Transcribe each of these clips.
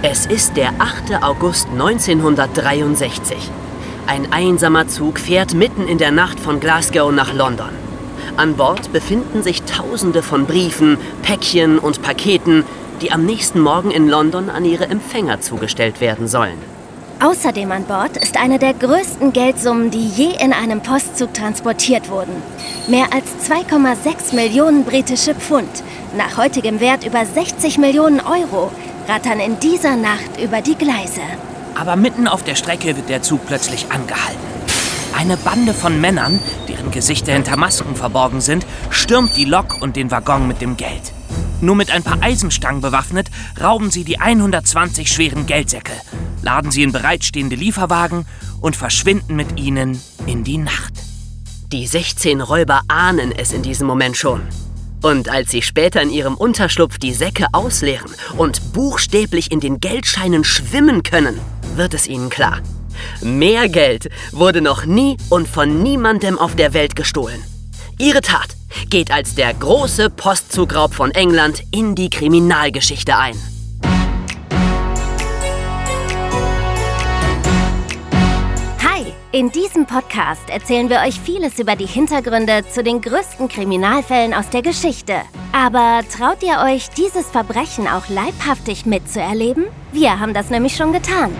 Es ist der 8. August 1963. Ein einsamer Zug fährt mitten in der Nacht von Glasgow nach London. An Bord befinden sich Tausende von Briefen, Päckchen und Paketen, die am nächsten Morgen in London an ihre Empfänger zugestellt werden sollen. Außerdem an Bord ist eine der größten Geldsummen, die je in einem Postzug transportiert wurden. Mehr als 2,6 Millionen britische Pfund, nach heutigem Wert über 60 Millionen Euro, rattern in dieser Nacht über die Gleise. Aber mitten auf der Strecke wird der Zug plötzlich angehalten. Eine Bande von Männern, deren Gesichter hinter Masken verborgen sind, stürmt die Lok und den Waggon mit dem Geld. Nur mit ein paar Eisenstangen bewaffnet, rauben sie die 120 schweren Geldsäcke, laden sie in bereitstehende Lieferwagen und verschwinden mit ihnen in die Nacht. Die 16 Räuber ahnen es in diesem Moment schon. Und als sie später in ihrem Unterschlupf die Säcke ausleeren und buchstäblich in den Geldscheinen schwimmen können, wird es ihnen klar. Mehr Geld wurde noch nie und von niemandem auf der Welt gestohlen. Ihre Tat geht als der große Postzugraub von England in die Kriminalgeschichte ein. In diesem Podcast erzählen wir euch vieles über die Hintergründe zu den größten Kriminalfällen aus der Geschichte. Aber traut ihr euch, dieses Verbrechen auch leibhaftig mitzuerleben? Wir haben das nämlich schon getan.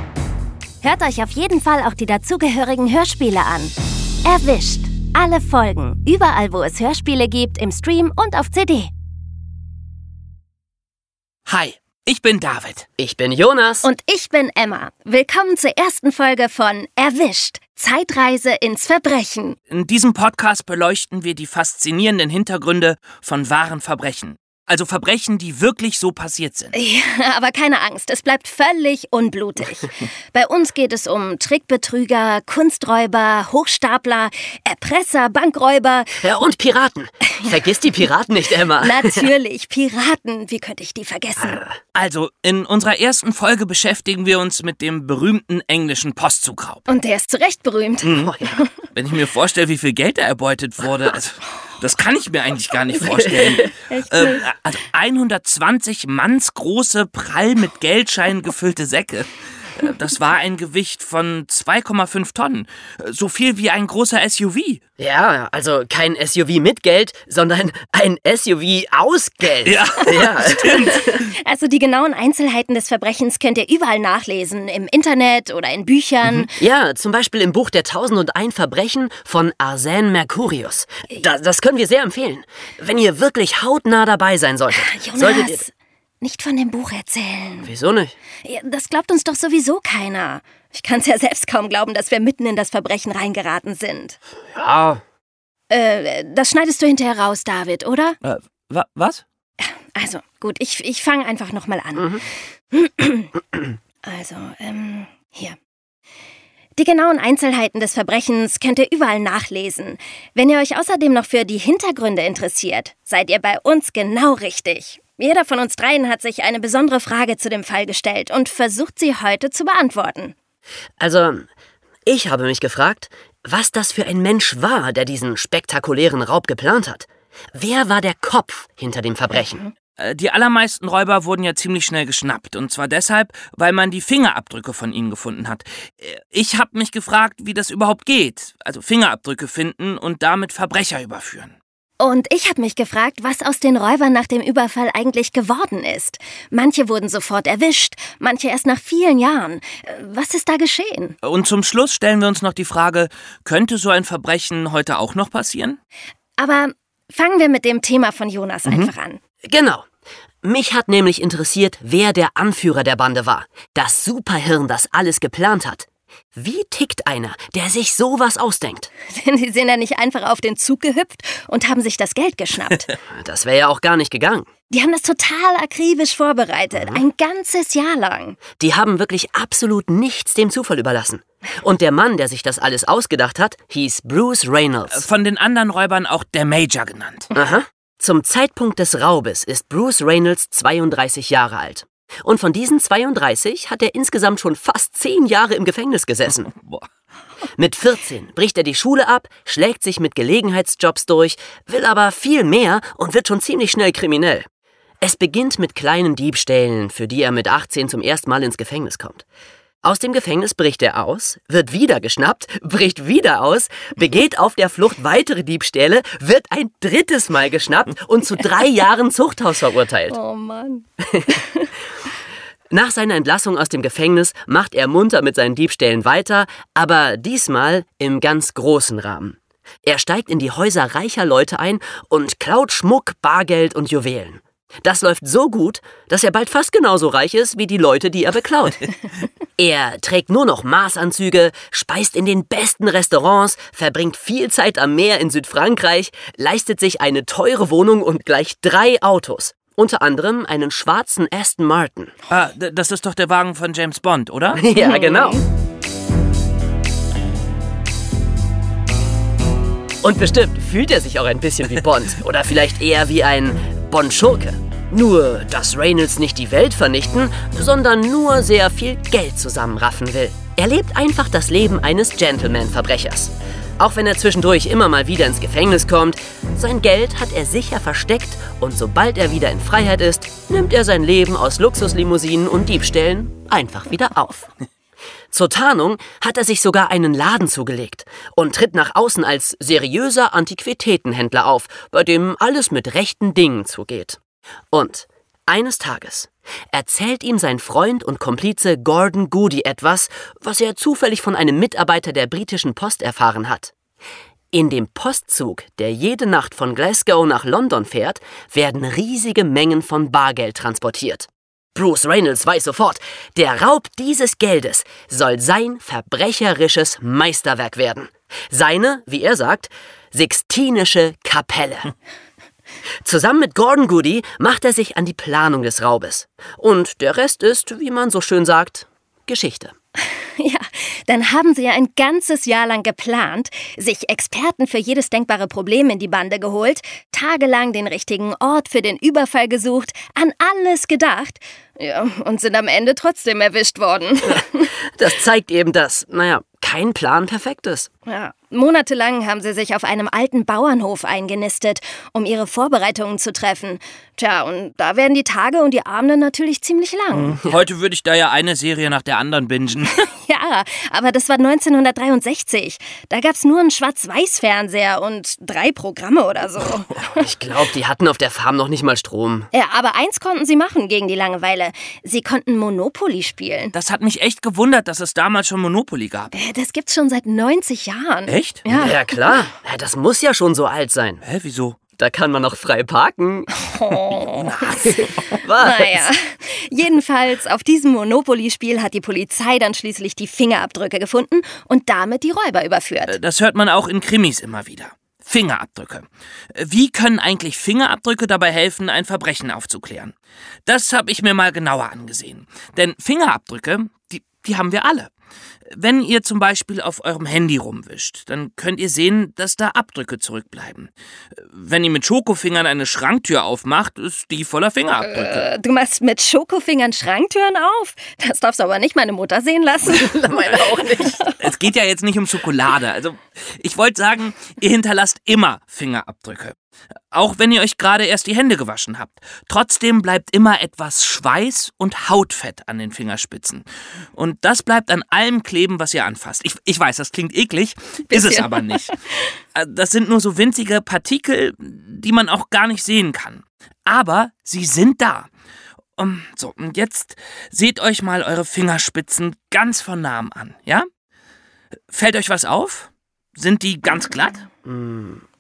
Hört euch auf jeden Fall auch die dazugehörigen Hörspiele an. Erwischt! Alle Folgen, überall wo es Hörspiele gibt, im Stream und auf CD. Hi, ich bin David. Ich bin Jonas. Und ich bin Emma. Willkommen zur ersten Folge von Erwischt. Zeitreise ins Verbrechen. In diesem Podcast beleuchten wir die faszinierenden Hintergründe von wahren Verbrechen. Also Verbrechen, die wirklich so passiert sind. Ja, aber keine Angst, es bleibt völlig unblutig. Bei uns geht es um Trickbetrüger, Kunsträuber, Hochstapler, Erpresser, Bankräuber. Ja, und Piraten. Vergiss die Piraten nicht, Emma. Natürlich, Piraten. Wie könnte ich die vergessen? Also, in unserer ersten Folge beschäftigen wir uns mit dem berühmten englischen Postzugraub. Und der ist zu Recht berühmt. Mhm. Wenn ich mir vorstelle, wie viel Geld da erbeutet wurde, also, das kann ich mir eigentlich gar nicht vorstellen. Ähm, also 120 mannsgroße, prall mit Geldscheinen gefüllte Säcke. Das war ein Gewicht von 2,5 Tonnen. So viel wie ein großer SUV. Ja, also kein SUV mit Geld, sondern ein SUV aus Geld. Ja, ja. Also die genauen Einzelheiten des Verbrechens könnt ihr überall nachlesen, im Internet oder in Büchern. Ja, zum Beispiel im Buch Der Tausend und ein Verbrechen von Arsène Mercurius. Da, das können wir sehr empfehlen. Wenn ihr wirklich hautnah dabei sein solltet. solltet ihr, Jonas, nicht von dem Buch erzählen. wieso nicht? Ja, Das glaubt uns doch sowieso keiner. Ich kann's ja selbst kaum glauben, dass wir mitten in das Verbrechen reingeraten sind. Ja, Äh, das schneidest du hinterher raus, David, oder? Äh, wa was? Also, gut, ich, ich fange einfach nochmal an. Also, ähm, hier. Die genauen Einzelheiten des Verbrechens könnt ihr überall nachlesen. Wenn ihr euch außerdem noch für die Hintergründe interessiert, seid ihr bei uns genau richtig. Jeder von uns dreien hat sich eine besondere Frage zu dem Fall gestellt und versucht sie heute zu beantworten. also, ich habe mich gefragt, was das für ein Mensch war, der diesen spektakulären Raub geplant hat. Wer war der Kopf hinter dem Verbrechen? Äh, Die allermeisten Räuber wurden ja ziemlich schnell geschnappt. Und zwar deshalb, weil man die Fingerabdrücke von ihnen gefunden hat. Äh, Ich habe mich gefragt, wie das überhaupt geht. Also Fingerabdrücke finden und damit Verbrecher überführen. Und ich habe mich gefragt, was aus den Räubern nach dem Überfall eigentlich geworden ist. Manche wurden sofort erwischt, manche erst nach vielen Jahren. Äh, Was ist da geschehen? Und zum Schluss stellen wir uns noch die Frage, könnte so ein Verbrechen heute auch noch passieren? Aber fangen wir mit dem Thema von Jonas einfach an. Genau. Mich hat nämlich interessiert, wer der Anführer der Bande war. Das Superhirn, das alles geplant hat. Wie tickt einer, der sich sowas ausdenkt? Denn die sind ja nicht einfach auf den Zug gehüpft und haben sich das Geld geschnappt. Das wäre ja auch gar nicht gegangen. Die haben das total akribisch vorbereitet, ein ganzes Jahr lang. Die haben wirklich absolut nichts dem Zufall überlassen. Und der Mann, der sich das alles ausgedacht hat, hieß Bruce Reynolds. Von den anderen Räubern auch der Major genannt. Aha. Zum Zeitpunkt des Raubes ist Bruce Reynolds 32 Jahre alt. Und von diesen 32 hat er insgesamt schon fast 10 Jahre im Gefängnis gesessen. Mit 14 bricht er die Schule ab, schlägt sich mit Gelegenheitsjobs durch, will aber viel mehr und wird schon ziemlich schnell kriminell. Es beginnt mit kleinen Diebstählen, für die er mit 18 zum ersten Mal ins Gefängnis kommt. Aus dem Gefängnis bricht er aus, wird wieder geschnappt, bricht wieder aus, begeht auf der Flucht weitere Diebstähle, wird ein drittes Mal geschnappt und zu drei Jahren Zuchthaus verurteilt. Oh Mann. Nach seiner Entlassung aus dem Gefängnis macht er munter mit seinen Diebstählen weiter, aber diesmal im ganz großen Rahmen. Er steigt in die Häuser reicher Leute ein und klaut Schmuck, Bargeld und Juwelen. Das läuft so gut, dass er bald fast genauso reich ist wie die Leute, die er beklaut. er trägt nur noch Maßanzüge, speist in den besten Restaurants, verbringt viel Zeit am Meer in Südfrankreich, leistet sich eine teure Wohnung und gleich drei Autos. Unter anderem einen schwarzen Aston Martin. Ah, das ist doch der Wagen von James Bond, oder? ja, genau. Und bestimmt fühlt er sich auch ein bisschen wie Bond. Oder vielleicht eher wie ein Bond-Schurke. Nur, dass Reynolds nicht die Welt vernichten, sondern nur sehr viel Geld zusammenraffen will. Er lebt einfach das Leben eines Gentleman-Verbrechers. Auch wenn er zwischendurch immer mal wieder ins Gefängnis kommt, sein Geld hat er sicher versteckt und sobald er wieder in Freiheit ist, nimmt er sein Leben aus Luxuslimousinen und Diebstählen einfach wieder auf. Zur Tarnung hat er sich sogar einen Laden zugelegt und tritt nach außen als seriöser Antiquitätenhändler auf, bei dem alles mit rechten Dingen zugeht. Und eines Tages erzählt ihm sein Freund und Komplize Gordon Goody etwas, was er zufällig von einem Mitarbeiter der britischen Post erfahren hat. In dem Postzug, der jede Nacht von Glasgow nach London fährt, werden riesige Mengen von Bargeld transportiert. Bruce Reynolds weiß sofort, der Raub dieses Geldes soll sein verbrecherisches Meisterwerk werden. Seine, wie er sagt, sixtinische Kapelle. Zusammen mit Gordon Goody macht er sich an die Planung des Raubes. Und der Rest ist, wie man so schön sagt, Geschichte. Ja, dann haben sie ja ein ganzes Jahr lang geplant, sich Experten für jedes denkbare Problem in die Bande geholt, tagelang den richtigen Ort für den Überfall gesucht, an alles gedacht ja, und sind am Ende trotzdem erwischt worden. Das zeigt eben, dass, naja, kein Plan perfekt ist. Ja, monatelang haben sie sich auf einem alten Bauernhof eingenistet, um ihre Vorbereitungen zu treffen. Tja, und da werden die Tage und die Abende natürlich ziemlich lang. Heute würde ich da ja eine Serie nach der anderen bingen. Ja, aber das war 1963. Da gab's nur einen Schwarz-Weiß-Fernseher und drei Programme oder so. Ich glaube, die hatten auf der Farm noch nicht mal Strom. Ja, aber eins konnten sie machen gegen die Langeweile. Sie konnten Monopoly spielen. Das hat mich echt gewundert, dass es damals schon Monopoly gab. Äh, Das gibt's schon seit 90 Jahren. Echt? Ja. Ja, klar. Ja, Das muss ja schon so alt sein. Hä, wieso? Da kann man noch frei parken. Was? Naja, jedenfalls auf diesem Monopoly-Spiel hat die Polizei dann schließlich die Fingerabdrücke gefunden und damit die Räuber überführt. Das hört man auch in Krimis immer wieder. Fingerabdrücke. Wie können eigentlich Fingerabdrücke dabei helfen, ein Verbrechen aufzuklären? Das habe ich mir mal genauer angesehen. Denn Fingerabdrücke, die, die haben wir alle. Wenn ihr zum Beispiel auf eurem Handy rumwischt, dann könnt ihr sehen, dass da Abdrücke zurückbleiben. Wenn ihr mit Schokofingern eine Schranktür aufmacht, ist die voller Fingerabdrücke. Äh, Du machst mit Schokofingern Schranktüren auf? Das darfst du aber nicht meine Mutter sehen lassen. Meine auch nicht. Es geht ja jetzt nicht um Schokolade. Also, ich wollte sagen, ihr hinterlasst immer Fingerabdrücke. Auch wenn ihr euch gerade erst die Hände gewaschen habt. Trotzdem bleibt immer etwas Schweiß und Hautfett an den Fingerspitzen. Und das bleibt an allem kleben, was ihr anfasst. Ich, ich weiß, das klingt eklig, ist es aber nicht. Äh, Das sind nur so winzige Partikel, die man auch gar nicht sehen kann. Aber sie sind da. Um, so, und jetzt seht euch mal eure Fingerspitzen ganz von nahem an, ja? Fällt euch was auf? Sind die ganz glatt?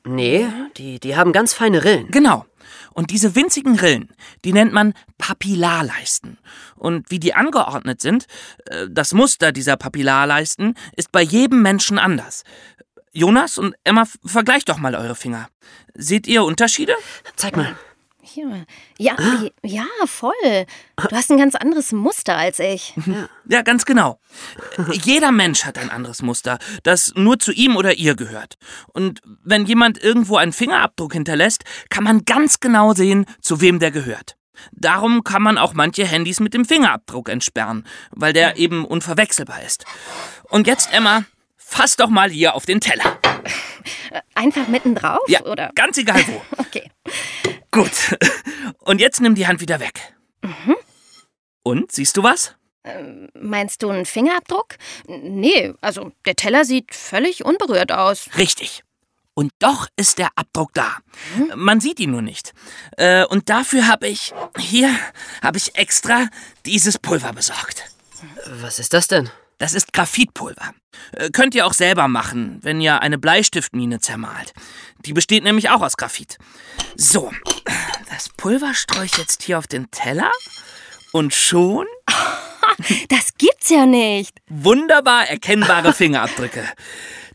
Nee, die, die haben ganz feine Rillen. Genau. Und diese winzigen Rillen, die nennt man Papillarleisten. Und wie die angeordnet sind, äh, das Muster dieser Papillarleisten ist bei jedem Menschen anders. Jonas und Emma, vergleicht doch mal eure Finger. Seht ihr Unterschiede? Zeig mal. Hier. Ja, ja, voll. Du hast ein ganz anderes Muster als ich. Ja, ganz genau. Jeder Mensch hat ein anderes Muster, das nur zu ihm oder ihr gehört. Und wenn jemand irgendwo einen Fingerabdruck hinterlässt, kann man ganz genau sehen, zu wem der gehört. Darum kann man auch manche Handys mit dem Fingerabdruck entsperren, weil der eben unverwechselbar ist. Und jetzt, Emma, fass doch mal hier auf den Teller. Einfach mitten drauf, Ja, oder? ganz egal wo. Okay. Gut. Und jetzt nimm die Hand wieder weg. Mhm. Und, siehst du was? Ähm, meinst du einen Fingerabdruck? Nee, also der Teller sieht völlig unberührt aus. Richtig. Und doch ist der Abdruck da. Hm? Man sieht ihn nur nicht. Äh, und dafür habe ich, hier, habe ich extra dieses Pulver besorgt. Was ist das denn? Das ist Graphitpulver. Äh, könnt ihr auch selber machen, wenn ihr eine Bleistiftmine zermalt. Die besteht nämlich auch aus Graphit. So, das Pulver streue ich jetzt hier auf den Teller und schon. Das gibt's ja nicht. Wunderbar erkennbare Fingerabdrücke.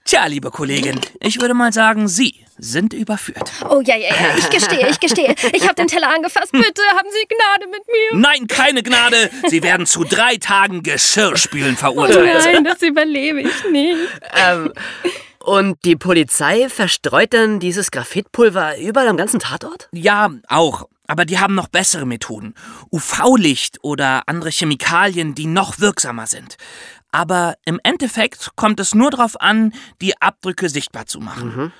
Tja, liebe Kollegin, ich würde mal sagen, Sie sind überführt. Oh ja, ja, ja, ich gestehe, ich gestehe. Ich habe den Teller angefasst. Bitte haben Sie Gnade mit mir. Nein, keine Gnade. Sie werden zu drei Tagen Geschirrspülen verurteilt. Oh nein, das überlebe ich nicht. Ähm, und die Polizei verstreut dann dieses Graphitpulver überall am ganzen Tatort? Ja, auch. Aber die haben noch bessere Methoden. UV-Licht oder andere Chemikalien, die noch wirksamer sind. Aber im Endeffekt kommt es nur darauf an, die Abdrücke sichtbar zu machen. Mhm.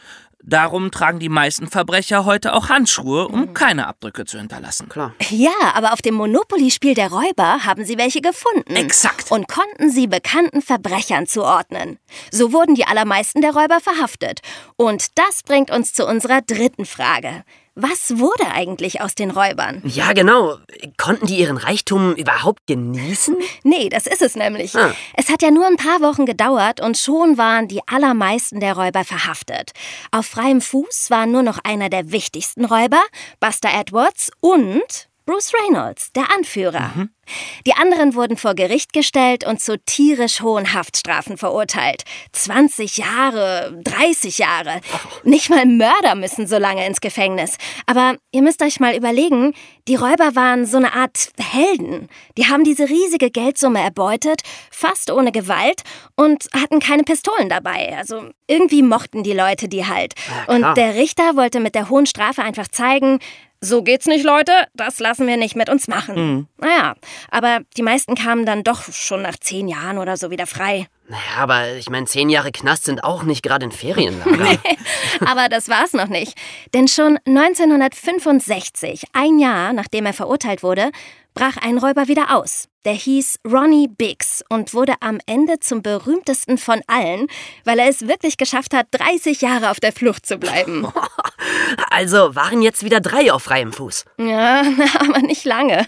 Darum tragen die meisten Verbrecher heute auch Handschuhe, um mhm. keine Abdrücke zu hinterlassen. Klar. Ja, aber auf dem Monopoly-Spiel der Räuber haben sie welche gefunden. Exakt. Und konnten sie bekannten Verbrechern zuordnen. So wurden die allermeisten der Räuber verhaftet. Und das bringt uns zu unserer dritten Frage. Was wurde eigentlich aus den Räubern? Ja, genau. Konnten die ihren Reichtum überhaupt genießen? Nee, das ist es nämlich. Ah. Es hat ja nur ein paar Wochen gedauert und schon waren die allermeisten der Räuber verhaftet. Auf freiem Fuß war nur noch einer der wichtigsten Räuber, Buster Edwards und Bruce Reynolds, der Anführer. Mhm. Die anderen wurden vor Gericht gestellt und zu tierisch hohen Haftstrafen verurteilt. 20 Jahre, 30 Jahre. Nicht mal Mörder müssen so lange ins Gefängnis. Aber ihr müsst euch mal überlegen, die Räuber waren so eine Art Helden. Die haben diese riesige Geldsumme erbeutet, fast ohne Gewalt und hatten keine Pistolen dabei. Also irgendwie mochten die Leute die halt. Und der Richter wollte mit der hohen Strafe einfach zeigen, so geht's nicht, Leute, das lassen wir nicht mit uns machen. Mhm. Naja, aber die meisten kamen dann doch schon nach zehn Jahren oder so wieder frei. Naja, aber ich meine, zehn Jahre Knast sind auch nicht gerade ein Ferienlager. nee, aber das war's noch nicht. Denn schon 1965, ein Jahr nachdem er verurteilt wurde, brach ein Räuber wieder aus. Der hieß Ronnie Biggs und wurde am Ende zum berühmtesten von allen, weil er es wirklich geschafft hat, 30 Jahre auf der Flucht zu bleiben. Also waren jetzt wieder drei auf freiem Fuß. Ja, aber nicht lange.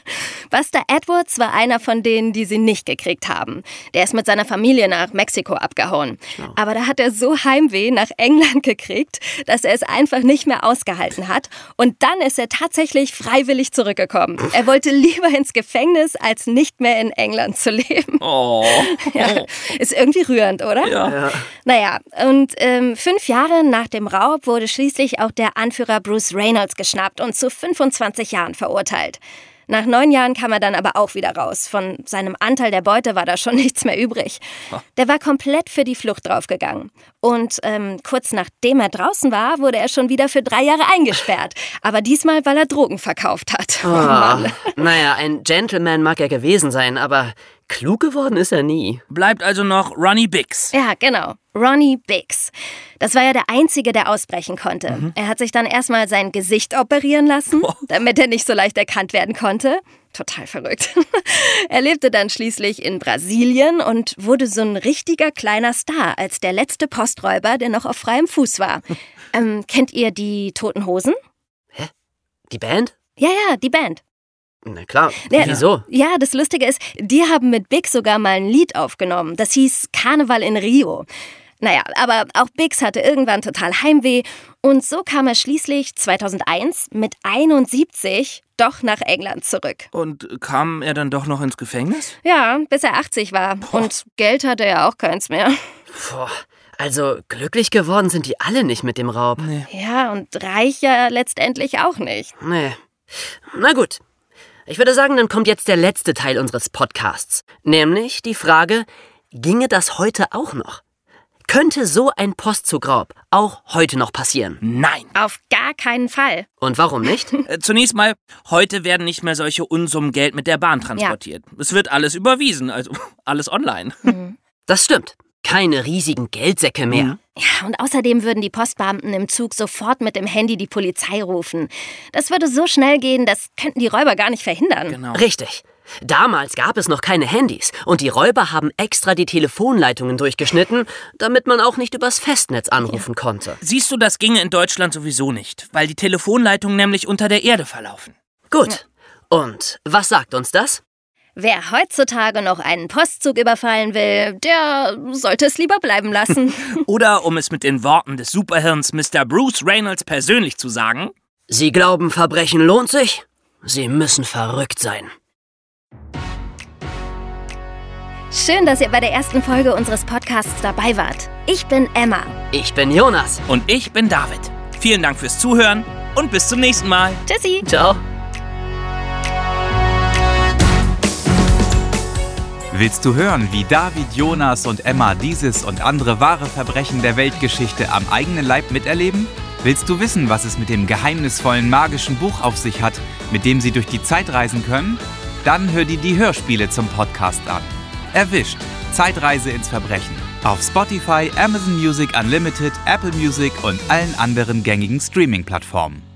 Buster Edwards war einer von denen, die sie nicht gekriegt haben. Der ist mit seiner Familie nach Mexiko abgehauen. Aber da hat er so Heimweh nach England gekriegt, dass er es einfach nicht mehr ausgehalten hat. Und dann ist er tatsächlich freiwillig zurückgekommen. Er wollte lieber ins Gefängnis, als nicht mehr in England zu leben. Oh. Ja, ist irgendwie rührend, oder? Ja. Naja, und ähm, fünf Jahre nach dem Raub wurde schließlich auch der Anführer Bruce Reynolds geschnappt und zu 25 Jahren verurteilt. Nach neun Jahren kam er dann aber auch wieder raus. Von seinem Anteil der Beute war da schon nichts mehr übrig. Der war komplett für die Flucht draufgegangen. Und ähm, kurz nachdem er draußen war, wurde er schon wieder für drei Jahre eingesperrt. Aber diesmal, weil er Drogen verkauft hat. Oh, oh naja, ein Gentleman mag er gewesen sein, aber Klug geworden ist er nie. Bleibt also noch Ronnie Biggs. Ja, genau. Ronnie Biggs. Das war ja der Einzige, der ausbrechen konnte. Mhm. Er hat sich dann erstmal sein Gesicht operieren lassen, oh. damit er nicht so leicht erkannt werden konnte. Total verrückt. er lebte dann schließlich in Brasilien und wurde so ein richtiger kleiner Star als der letzte Posträuber, der noch auf freiem Fuß war. ähm, kennt ihr die Toten Hosen? Hä? Die Band? Ja, ja, die Band. Na klar, ja, wieso? Ja, das Lustige ist, die haben mit Big sogar mal ein Lied aufgenommen. Das hieß Karneval in Rio. Naja, aber auch Biggs hatte irgendwann total Heimweh und so kam er schließlich 2001 mit 71 doch nach England zurück. Und kam er dann doch noch ins Gefängnis? Ja, bis er 80 war. Boah. Und Geld hatte er auch keins mehr. Boah. Also glücklich geworden sind die alle nicht mit dem Raub. Nee. Ja, und reich ja letztendlich auch nicht. Nee. Na gut, ich würde sagen, dann kommt jetzt der letzte Teil unseres Podcasts, nämlich die Frage, ginge das heute auch noch? Könnte so ein Postzugraub auch heute noch passieren? Nein. Auf gar keinen Fall. Und warum nicht? Äh, zunächst mal, heute werden nicht mehr solche Unsummen Geld mit der Bahn transportiert. Ja. Es wird alles überwiesen, also alles online. Mhm. Das stimmt. Keine riesigen Geldsäcke mehr. Mhm. Ja, und außerdem würden die Postbeamten im Zug sofort mit dem Handy die Polizei rufen. Das würde so schnell gehen, das könnten die Räuber gar nicht verhindern. Genau. Richtig. Damals gab es noch keine Handys und die Räuber haben extra die Telefonleitungen durchgeschnitten, damit man auch nicht übers Festnetz anrufen konnte. Siehst du, das ginge in Deutschland sowieso nicht, weil die Telefonleitungen nämlich unter der Erde verlaufen. Gut. Und was sagt uns das? Wer heutzutage noch einen Postzug überfallen will, der sollte es lieber bleiben lassen. Oder um es mit den Worten des Superhirns Mr. Bruce Reynolds persönlich zu sagen, Sie glauben, Verbrechen lohnt sich? Sie müssen verrückt sein. Schön, dass ihr bei der ersten Folge unseres Podcasts dabei wart. Ich bin Emma. Ich bin Jonas. und ich bin David. Vielen Dank fürs Zuhören und bis zum nächsten Mal. Tschüssi. Ciao. Willst du hören, wie David, Jonas und Emma dieses und andere wahre Verbrechen der Weltgeschichte am eigenen Leib miterleben? Willst du wissen, was es mit dem geheimnisvollen magischen Buch auf sich hat, mit dem sie durch die Zeit reisen können? Dann hör dir die Hörspiele zum Podcast an. Erwischt. Zeitreise ins Verbrechen. Auf Spotify, Amazon Music Unlimited, Apple Music und allen anderen gängigen Streaming-Plattformen.